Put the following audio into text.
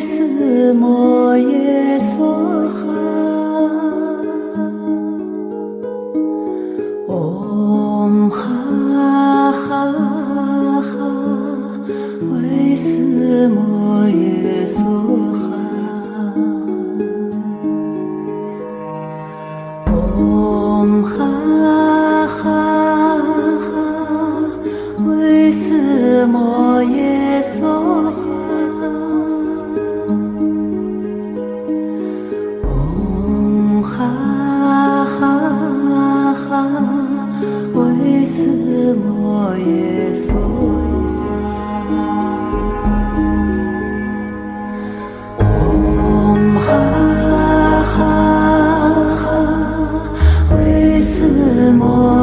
似墨耶锁哈，嗡哈哈哈，为似墨月锁哈。哦哈哈哈，为似墨。自磨。